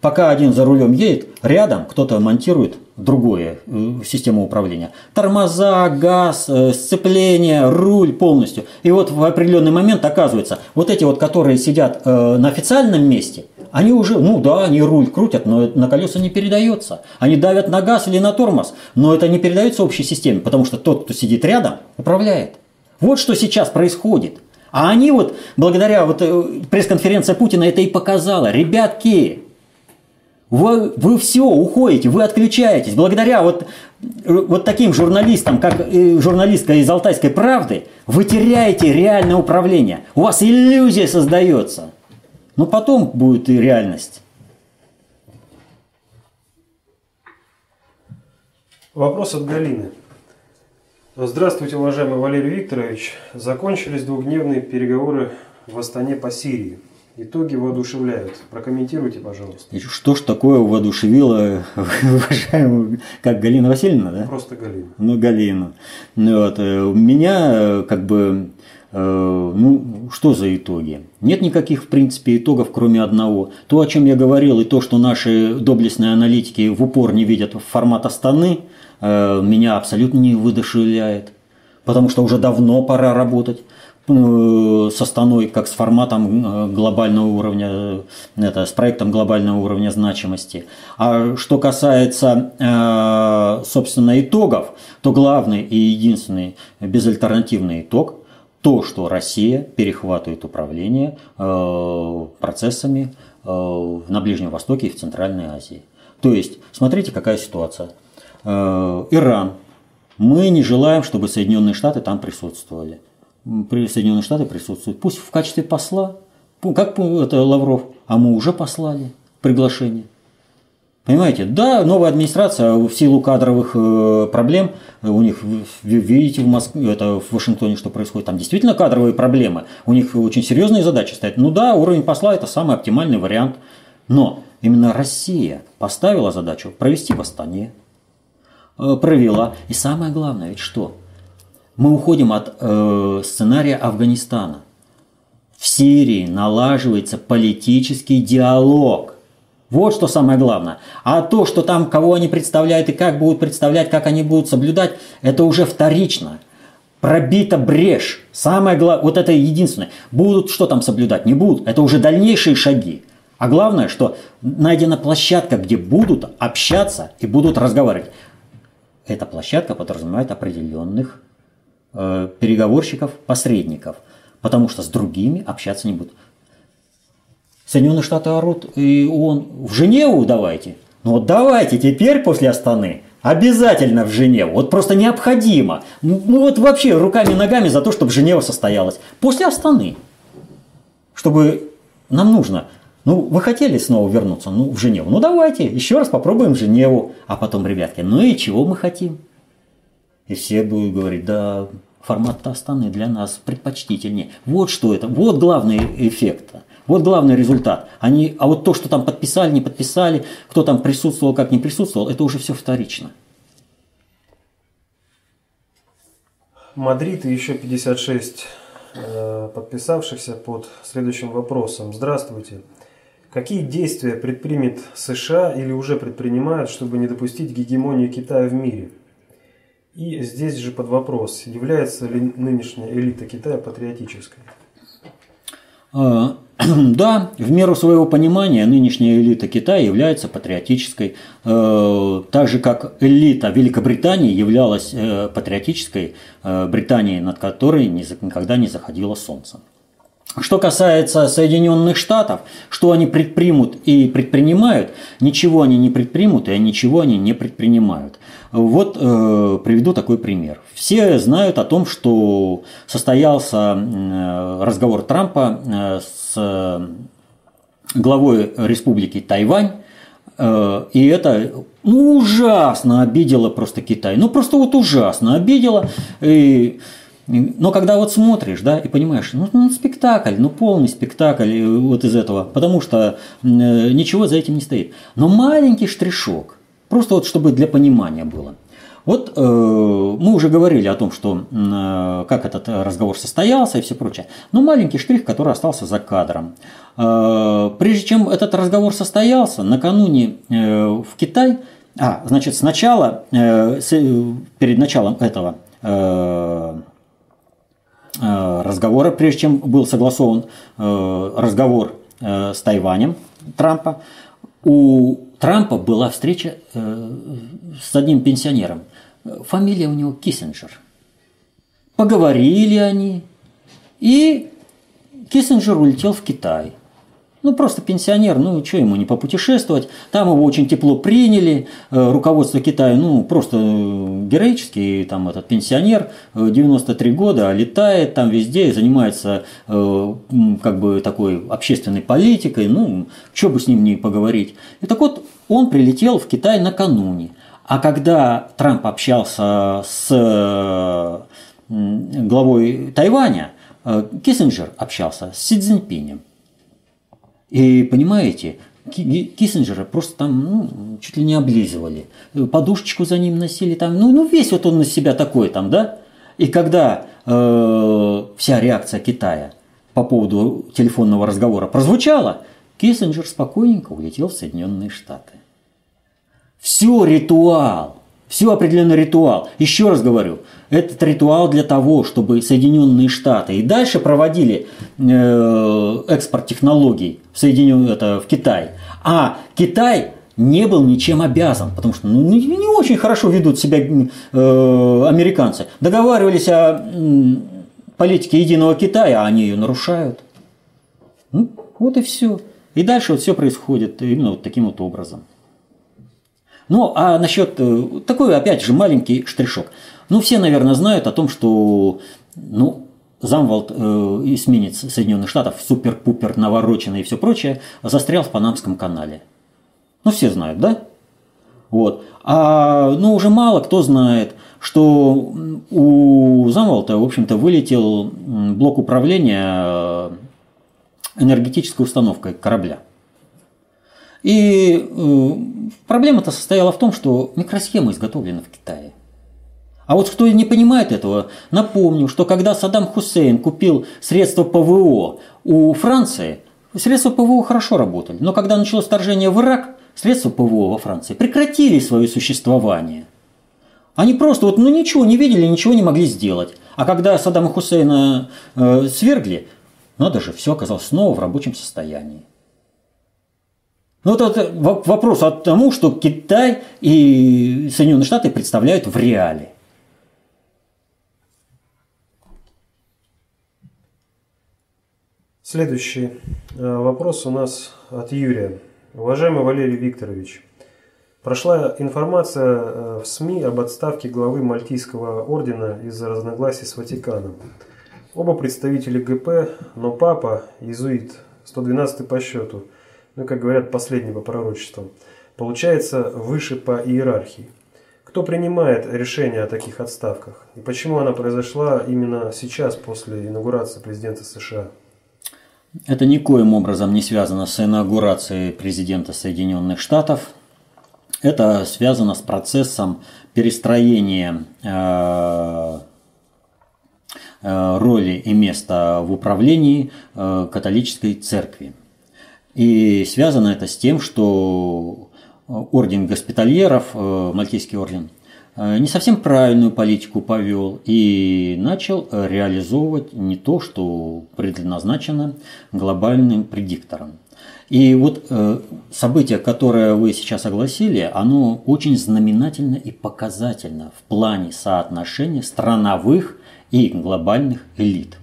Пока один за рулем едет, рядом кто-то монтирует другое э, систему управления. Тормоза, газ, э, сцепление, руль полностью. И вот в определенный момент оказывается, вот эти вот, которые сидят э, на официальном месте, они уже, ну да, они руль крутят, но на колеса не передается. Они давят на газ или на тормоз, но это не передается общей системе, потому что тот, кто сидит рядом, управляет. Вот что сейчас происходит. А они вот, благодаря вот пресс-конференции Путина это и показала. Ребятки, вы, вы все уходите, вы отключаетесь. Благодаря вот, вот таким журналистам, как журналистка из «Алтайской правды», вы теряете реальное управление. У вас иллюзия создается. Но потом будет и реальность. Вопрос от Галины. Здравствуйте, уважаемый Валерий Викторович. Закончились двухдневные переговоры в Астане по Сирии. Итоги воодушевляют. Прокомментируйте, пожалуйста. И что ж такое воодушевило, <laughs> уважаемую, как Галина Васильевна, да? Просто Галина. Ну, Галина. Ну, вот, э, у меня э, как бы, э, ну, что за итоги? Нет никаких, в принципе, итогов, кроме одного. То, о чем я говорил, и то, что наши доблестные аналитики в упор не видят формата Астаны, меня абсолютно не выдушевляет. Потому что уже давно пора работать. Э, со Станой, как с форматом э, глобального уровня, э, это, с проектом глобального уровня значимости. А что касается, собственно, итогов, то главный и единственный безальтернативный итог – то, что Россия перехватывает управление процессами на Ближнем Востоке и в Центральной Азии. То есть, смотрите, какая ситуация. Иран. Мы не желаем, чтобы Соединенные Штаты там присутствовали при Соединенные Штаты присутствует. Пусть в качестве посла, как это Лавров, а мы уже послали приглашение. Понимаете, да, новая администрация в силу кадровых э, проблем, у них, видите, в Москве, это в Вашингтоне, что происходит, там действительно кадровые проблемы, у них очень серьезные задачи стоят. Ну да, уровень посла – это самый оптимальный вариант, но именно Россия поставила задачу провести восстание, э, провела, и самое главное, ведь что? Мы уходим от э, сценария Афганистана. В Сирии налаживается политический диалог. Вот что самое главное. А то, что там кого они представляют и как будут представлять, как они будут соблюдать, это уже вторично. Пробита брешь. Самое главное, вот это единственное. Будут что там соблюдать? Не будут. Это уже дальнейшие шаги. А главное, что найдена площадка, где будут общаться и будут разговаривать. Эта площадка подразумевает определенных Э, переговорщиков, посредников, потому что с другими общаться не будут. Соединенные Штаты орут, и он в Женеву давайте. Ну вот давайте теперь после Астаны обязательно в Женеву. Вот просто необходимо. Ну вот вообще руками-ногами за то, чтобы Женева состоялась. После Астаны. Чтобы нам нужно ну, вы хотели снова вернуться ну, в Женеву? Ну, давайте, еще раз попробуем Женеву. А потом, ребятки, ну и чего мы хотим? И все будут говорить, да, формат Астаны для нас предпочтительнее. Вот что это, вот главный эффект. Вот главный результат. Они, а вот то, что там подписали, не подписали, кто там присутствовал, как не присутствовал, это уже все вторично. Мадрид и еще 56 э, подписавшихся под следующим вопросом. Здравствуйте. Какие действия предпримет США или уже предпринимают, чтобы не допустить гегемонию Китая в мире? И здесь же под вопрос, является ли нынешняя элита Китая патриотической? А, <clears throat> да, в меру своего понимания нынешняя элита Китая является патриотической, э, так же как элита Великобритании являлась э, патриотической э, Британией, над которой никогда не заходило солнце. Что касается Соединенных Штатов, что они предпримут и предпринимают, ничего они не предпримут и ничего они не предпринимают. Вот э, приведу такой пример. Все знают о том, что состоялся э, разговор Трампа э, с главой республики Тайвань, э, и это ну, ужасно обидело просто Китай. Ну, просто вот ужасно обидело. И но когда вот смотришь, да, и понимаешь, ну, ну спектакль, ну полный спектакль э, вот из этого, потому что э, ничего за этим не стоит. Но маленький штришок, просто вот чтобы для понимания было. Вот э, мы уже говорили о том, что э, как этот разговор состоялся и все прочее. Но маленький штрих, который остался за кадром. Э, прежде чем этот разговор состоялся, накануне э, в Китай, а, значит, сначала, э, с, перед началом этого э, Э, разговора, прежде чем был согласован э, разговор э, с Тайванем Трампа. У Трампа была встреча с одним пенсионером. Фамилия у него Киссинджер. Поговорили они, и Киссинджер улетел в Китай – ну, просто пенсионер, ну, что ему не попутешествовать. Там его очень тепло приняли. Э, руководство Китая, ну, просто э, героический там этот пенсионер, 93 э, года, летает там везде, занимается как бы такой общественной политикой. Ну, что бы с ним не поговорить. И так вот, он прилетел в Китай накануне. А когда Трамп общался с главой Тайваня, Киссинджер общался с Си Цзиньпинем. И понимаете, Киссинджера просто там ну, чуть ли не облизывали, подушечку за ним носили, там, ну, ну весь вот он на себя такой там, да? И когда э, вся реакция Китая по поводу телефонного разговора прозвучала, Киссинджер спокойненько улетел в Соединенные Штаты. Все ритуал, все определенный ритуал. Еще раз говорю, этот ритуал для того, чтобы Соединенные Штаты и дальше проводили э, экспорт технологий в, Соединен... это, в Китай. А Китай не был ничем обязан, потому что ну, не, не очень хорошо ведут себя э, американцы. Договаривались о э, политике единого Китая, а они ее нарушают. Ну, вот и все. И дальше вот все происходит именно вот таким вот образом. Ну, а насчет э, такой, опять же, маленький штришок. Ну, все, наверное, знают о том, что ну, замвалт э, эсминец Соединенных Штатов, супер-пупер навороченный и все прочее, застрял в Панамском канале. Ну, все знают, да? Вот. А, ну, уже мало кто знает, что у замвалта, в общем-то, вылетел блок управления э, энергетической установкой корабля. И э, проблема-то состояла в том, что микросхема изготовлена в Китае. А вот кто не понимает этого, напомню, что когда Саддам Хусейн купил средства ПВО у Франции, средства ПВО хорошо работали. Но когда началось вторжение в Ирак, средства ПВО во Франции прекратили свое существование. Они просто вот ну ничего не видели, ничего не могли сделать. А когда Саддама Хусейна э, свергли, надо же, все оказалось снова в рабочем состоянии. Ну, вот это вопрос о тому, что Китай и Соединенные Штаты представляют в реале. Следующий э, вопрос у нас от Юрия. Уважаемый Валерий Викторович, прошла информация э, в СМИ об отставке главы Мальтийского ордена из-за разногласий с Ватиканом. Оба представители ГП, но папа, иезуит, 112 по счету – ну, как говорят, последнего пророчества, получается выше по иерархии. Кто принимает решение о таких отставках? И почему она произошла именно сейчас, после инаугурации президента США? Это никоим образом не связано с инаугурацией президента Соединенных Штатов. Это связано с процессом перестроения э, роли и места в управлении католической церкви. И связано это с тем, что орден госпитальеров, Мальтийский орден, не совсем правильную политику повел и начал реализовывать не то, что предназначено глобальным предиктором. И вот э, событие, которое вы сейчас огласили, оно очень знаменательно и показательно в плане соотношения страновых и глобальных элит.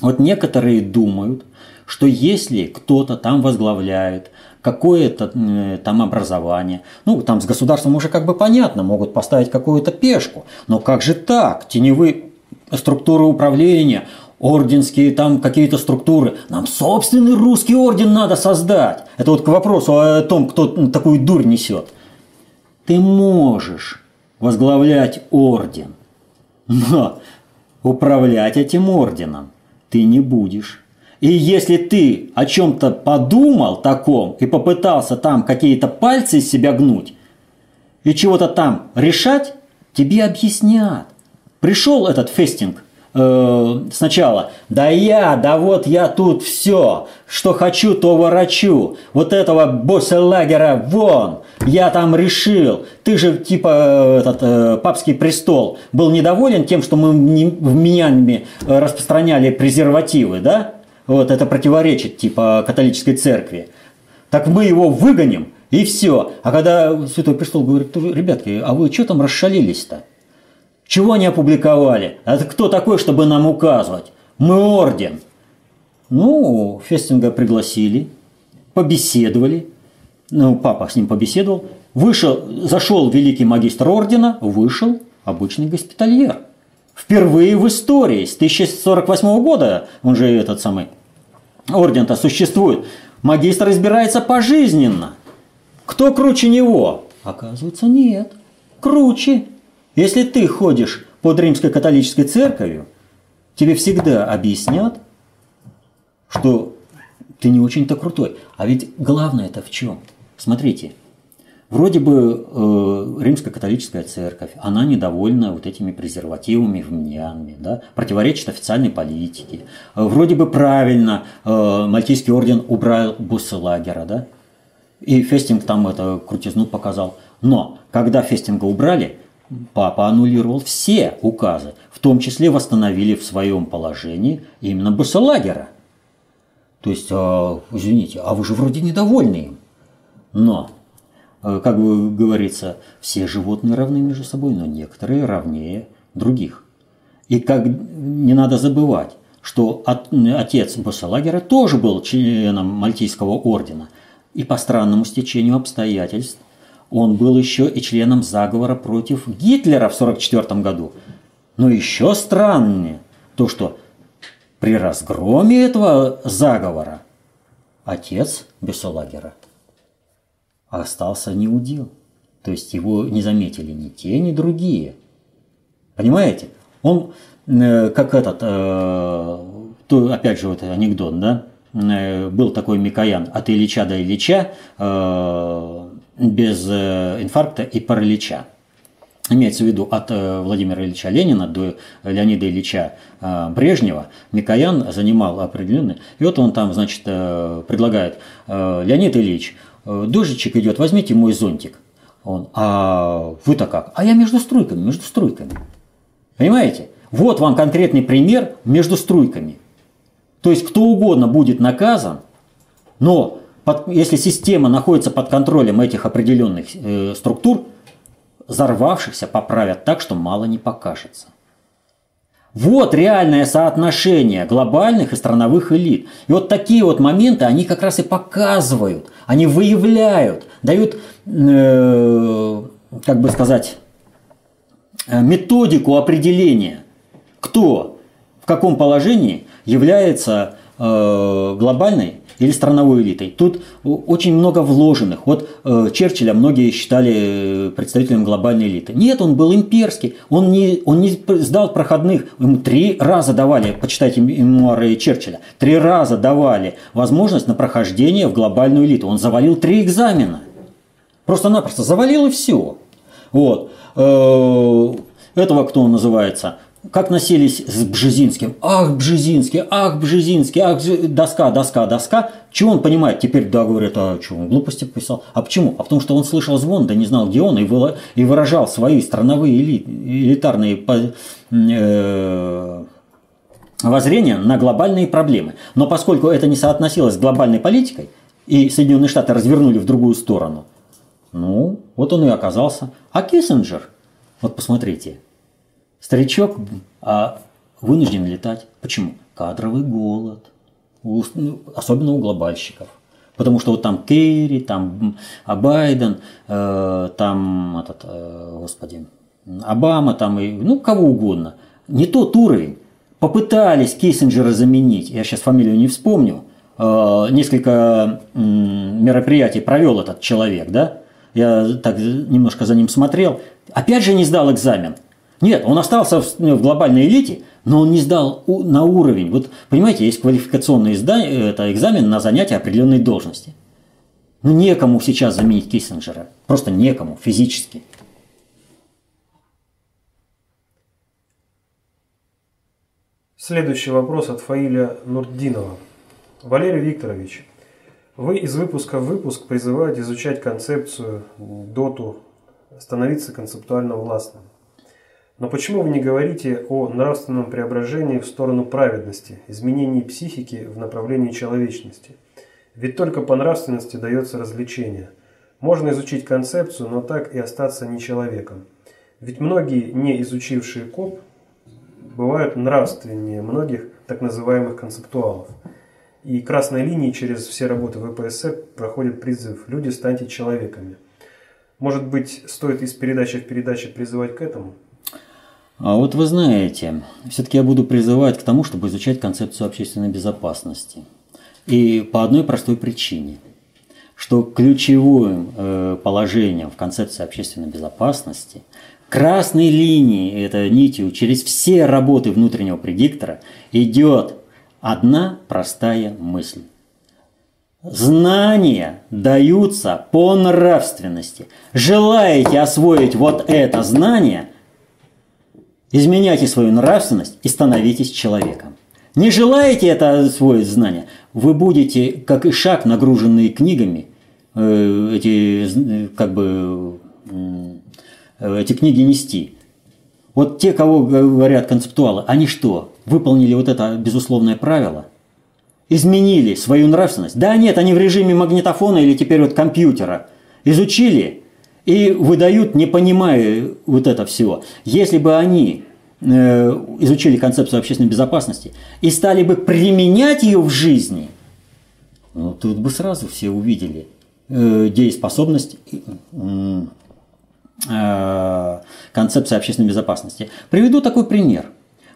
Вот некоторые думают, что если кто-то там возглавляет какое-то э, там образование, ну там с государством уже как бы понятно, могут поставить какую-то пешку, но как же так, теневые структуры управления, орденские там какие-то структуры. Нам собственный русский орден надо создать. Это вот к вопросу о том, кто такую дурь несет. Ты можешь возглавлять орден, но управлять этим орденом ты не будешь. И если ты о чем-то подумал таком и попытался там какие-то пальцы из себя гнуть и чего-то там решать, тебе объяснят. Пришел этот фестинг – э, сначала, да я, да вот я тут все, что хочу, то ворочу, вот этого босса лагеря вон, я там решил, ты же типа э, этот э, папский престол был недоволен тем, что мы в менями э, распространяли презервативы, да? Вот это противоречит типа католической церкви. Так мы его выгоним, и все. А когда Святой Престол говорит, ребятки, а вы что там расшалились-то? Чего не опубликовали? Это кто такой, чтобы нам указывать? Мы орден. Ну, Фестинга пригласили, побеседовали. Ну, папа с ним побеседовал. Вышел, зашел великий магистр ордена, вышел обычный госпитальер. Впервые в истории, с 1048 года, он же этот самый орден-то существует, магистр избирается пожизненно. Кто круче него? Оказывается, нет. Круче. Если ты ходишь под римской католической церковью, тебе всегда объяснят, что ты не очень-то крутой. А ведь главное это в чем? Смотрите, вроде бы э, римская католическая церковь, она недовольна вот этими презервативами, в Мьянме, да, противоречит официальной политике. Э, вроде бы правильно э, Мальтийский орден убрал Бёзелагера, да, и Фестинг там это крутизну показал. Но когда Фестинга убрали, папа аннулировал все указы, в том числе восстановили в своем положении именно Бёзелагера. То есть, а, извините, а вы же вроде недовольны им. Но, как бы говорится, все животные равны между собой, но некоторые равнее других. И как не надо забывать, что от, отец Басалагера тоже был членом Мальтийского ордена. И по странному стечению обстоятельств он был еще и членом заговора против Гитлера в 1944 году. Но еще страннее то, что при разгроме этого заговора отец Бесолагера остался неудел. То есть его не заметили ни те, ни другие. Понимаете? Он, э, как этот, э, то, опять же, вот анекдот, да? Э, был такой Микоян от Ильича до Ильича, без инфаркта и паралича. Имеется в виду от Владимира Ильича Ленина до Леонида Ильича Брежнева Микоян занимал определенный. И вот он там, значит, предлагает, Леонид Ильич, дождичек идет, возьмите мой зонтик. Он, а вы-то как? А я между струйками, между струйками. Понимаете? Вот вам конкретный пример между струйками. То есть кто угодно будет наказан, но под, если система находится под контролем этих определенных э, структур, взорвавшихся поправят так, что мало не покажется. Вот реальное соотношение глобальных и страновых элит. И вот такие вот моменты, они как раз и показывают, они выявляют, дают, э, как бы сказать, э, методику определения, кто в каком положении является э, глобальной или страновой элитой. Тут очень много вложенных. Вот э, Черчилля многие считали э, представителем глобальной элиты. Нет, он был имперский. Он не, он не сдал проходных. Ему три раза давали, почитайте мемуары Черчилля, три раза давали возможность на прохождение в глобальную элиту. Он завалил три экзамена. Просто-напросто завалил и все. Вот. Э, этого кто он называется? Как носились с Бжезинским. Ах, Бжезинский, ах, Бжезинский, ах, доска, доска, доска. Чего он понимает? Теперь, да, говорит, а что, он глупости писал. А почему? А потому что он слышал звон, да не знал, где он, и выражал свои страновые элитарные э, воззрения на глобальные проблемы. Но поскольку это не соотносилось с глобальной политикой, и Соединенные Штаты развернули в другую сторону, ну, вот он и оказался. А Киссинджер, вот посмотрите, Старичок а вынужден летать. Почему? Кадровый голод. У, ну, особенно у глобальщиков. Потому что вот там Керри, там Байден, э, там этот, э, господи, Обама, там и, ну, кого угодно. Не тот уровень. Попытались Киссинджера заменить, я сейчас фамилию не вспомню, э, несколько э, мероприятий провел этот человек, да? Я так немножко за ним смотрел. Опять же не сдал экзамен – нет, он остался в, ну, в глобальной элите, но он не сдал у, на уровень. Вот, понимаете, есть квалификационный это экзамен на занятие определенной должности. Ну, некому сейчас заменить Киссинджера. Просто некому, физически. Следующий вопрос от Фаиля Нурдинова. Валерий Викторович, вы из выпуска в выпуск призываете изучать концепцию доту, становиться концептуально властным. Но почему вы не говорите о нравственном преображении в сторону праведности, изменении психики в направлении человечности? Ведь только по нравственности дается развлечение. Можно изучить концепцию, но так и остаться не человеком. Ведь многие, не изучившие КОП, бывают нравственнее многих так называемых концептуалов. И красной линией через все работы ВПСР проходит призыв «Люди, станьте человеками». Может быть, стоит из передачи в передачу призывать к этому? А вот вы знаете, все-таки я буду призывать к тому, чтобы изучать концепцию общественной безопасности. И по одной простой причине, что ключевым э, положением в концепции общественной безопасности, красной линией, это нитью, через все работы внутреннего предиктора идет одна простая мысль. Знания даются по нравственности. Желаете освоить вот это знание – Изменяйте свою нравственность и становитесь человеком. Не желаете это освоить знания, вы будете, как и шаг, нагруженный книгами, э, эти, как бы, эти книги нести. Вот те, кого говорят концептуалы, они что, выполнили вот это безусловное правило? Изменили свою нравственность? Да нет, они в режиме магнитофона или теперь вот компьютера. Изучили и выдают, не понимая вот это всего. Если бы они э, изучили концепцию общественной безопасности и стали бы применять ее в жизни, ну, тут бы сразу все увидели э, дееспособность э, концепции общественной безопасности. Приведу такой пример.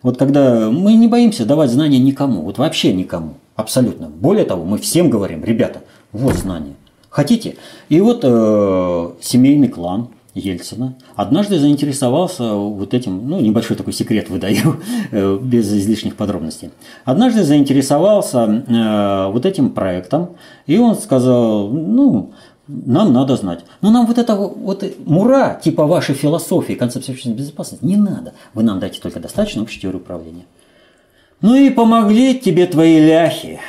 Вот когда мы не боимся давать знания никому, вот вообще никому, абсолютно. Более того, мы всем говорим, ребята, вот знания. Хотите? И вот э, семейный клан Ельцина однажды заинтересовался вот этим, ну, небольшой такой секрет выдаю, <laughs> э, без излишних подробностей. Однажды заинтересовался э, вот этим проектом, и он сказал, ну, нам надо знать. Но нам вот это вот мура, типа вашей философии, концепции общественной безопасности, не надо. Вы нам дайте только достаточно общей теории управления. Ну и помогли тебе твои ляхи.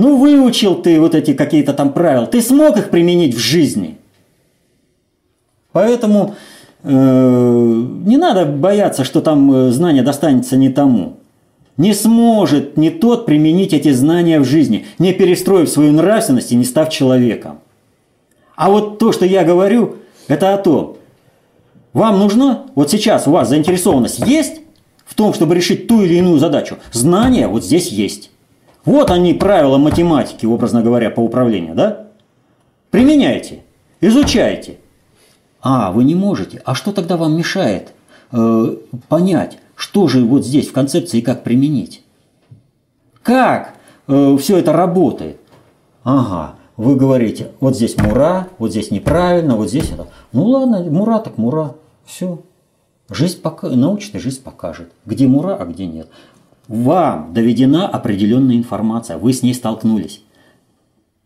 Ну, выучил ты вот эти какие-то там правила. Ты смог их применить в жизни? Поэтому э, не надо бояться, что там э, знание достанется не тому. Не сможет не тот применить эти знания в жизни, не перестроив свою нравственность и не став человеком. А вот то, что я говорю, это о том, вам нужно, вот сейчас у вас заинтересованность есть в том, чтобы решить ту или иную задачу. Знания вот здесь есть. Вот они, правила математики, образно говоря, по управлению, да? Применяйте, изучайте. А, вы не можете. А что тогда вам мешает э, понять, что же вот здесь в концепции как применить? Как э, все это работает? Ага, вы говорите, вот здесь мура, вот здесь неправильно, вот здесь это. Ну ладно, мура так мура. Все. Жизнь пока, научная жизнь покажет, где мура, а где нет. Вам доведена определенная информация, вы с ней столкнулись.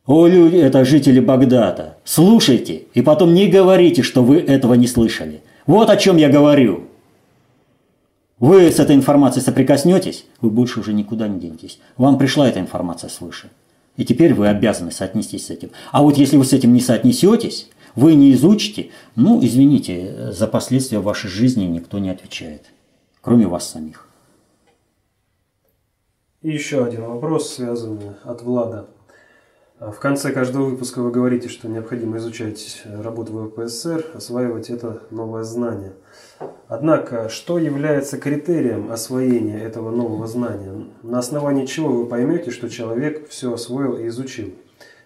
О, люди, это жители Багдада, слушайте и потом не говорите, что вы этого не слышали. Вот о чем я говорю. Вы с этой информацией соприкоснетесь, вы больше уже никуда не денетесь. Вам пришла эта информация свыше. И теперь вы обязаны соотнестись с этим. А вот если вы с этим не соотнесетесь, вы не изучите, ну, извините, за последствия вашей жизни никто не отвечает, кроме вас самих. И еще один вопрос, связанный от Влада. В конце каждого выпуска вы говорите, что необходимо изучать работу ВПСР, осваивать это новое знание. Однако, что является критерием освоения этого нового знания? На основании чего вы поймете, что человек все освоил и изучил?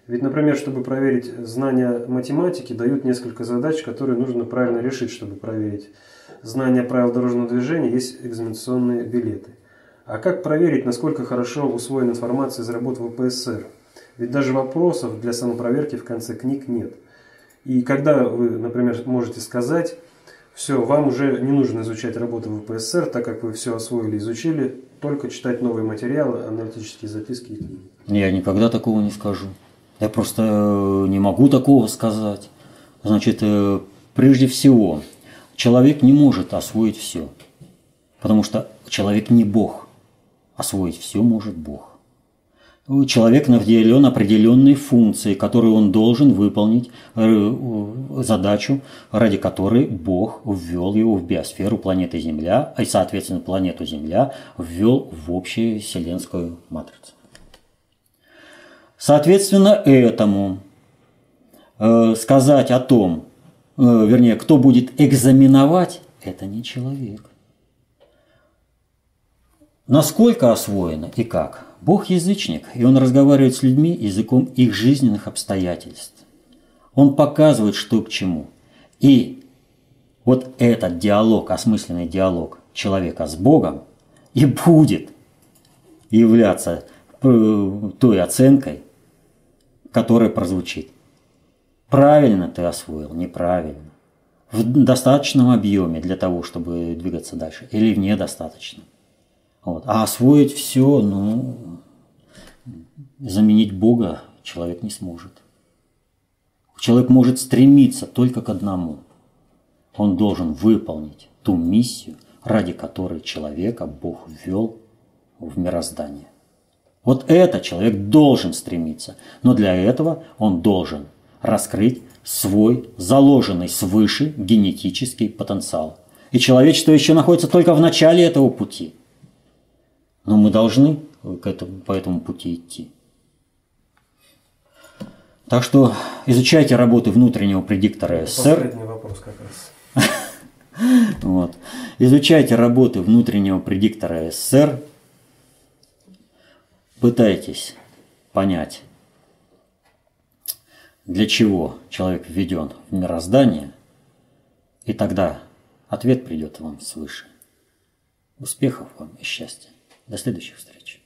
Ведь, например, чтобы проверить знания математики, дают несколько задач, которые нужно правильно решить, чтобы проверить. Знание правил дорожного движения есть экзаменационные билеты. А как проверить, насколько хорошо усвоена информация из работ ВПСР? Ведь даже вопросов для самопроверки в конце книг нет. И когда вы, например, можете сказать, все, вам уже не нужно изучать работу ВПСР, так как вы все освоили, изучили, только читать новые материалы, аналитические записки и книги. Я никогда такого не скажу. Я просто э, не могу такого сказать. Значит, э, прежде всего, человек не может освоить все. Потому что человек не Бог. Освоить все может Бог. Человек наделен определенной функцией, которую он должен выполнить, э, задачу, ради которой Бог ввел его в биосферу планеты Земля, и, соответственно, планету Земля ввел в общую вселенскую матрицу. Соответственно, этому э, сказать о том, э, вернее, кто будет экзаменовать, это не человек. Насколько освоено и как? Бог язычник, и он разговаривает с людьми языком их жизненных обстоятельств. Он показывает, что к чему. И вот этот диалог, осмысленный диалог человека с Богом и будет являться э, той оценкой, которая прозвучит. Правильно ты освоил, неправильно. В достаточном объеме для того, чтобы двигаться дальше, или в недостаточном. Вот. А освоить все, ну, заменить Бога человек не сможет. Человек может стремиться только к одному. Он должен выполнить ту миссию, ради которой человека Бог ввел в мироздание. Вот это человек должен стремиться. Но для этого он должен раскрыть свой заложенный свыше генетический потенциал. И человечество еще находится только в начале этого пути. Но мы должны к этому, по этому пути идти. Так что изучайте работы внутреннего предиктора СССР. Последний вопрос как раз. <laughs> Вот. Изучайте работы внутреннего предиктора СССР пытайтесь понять, для чего человек введен в мироздание, и тогда ответ придет вам свыше. Успехов вам и счастья. До следующих встреч.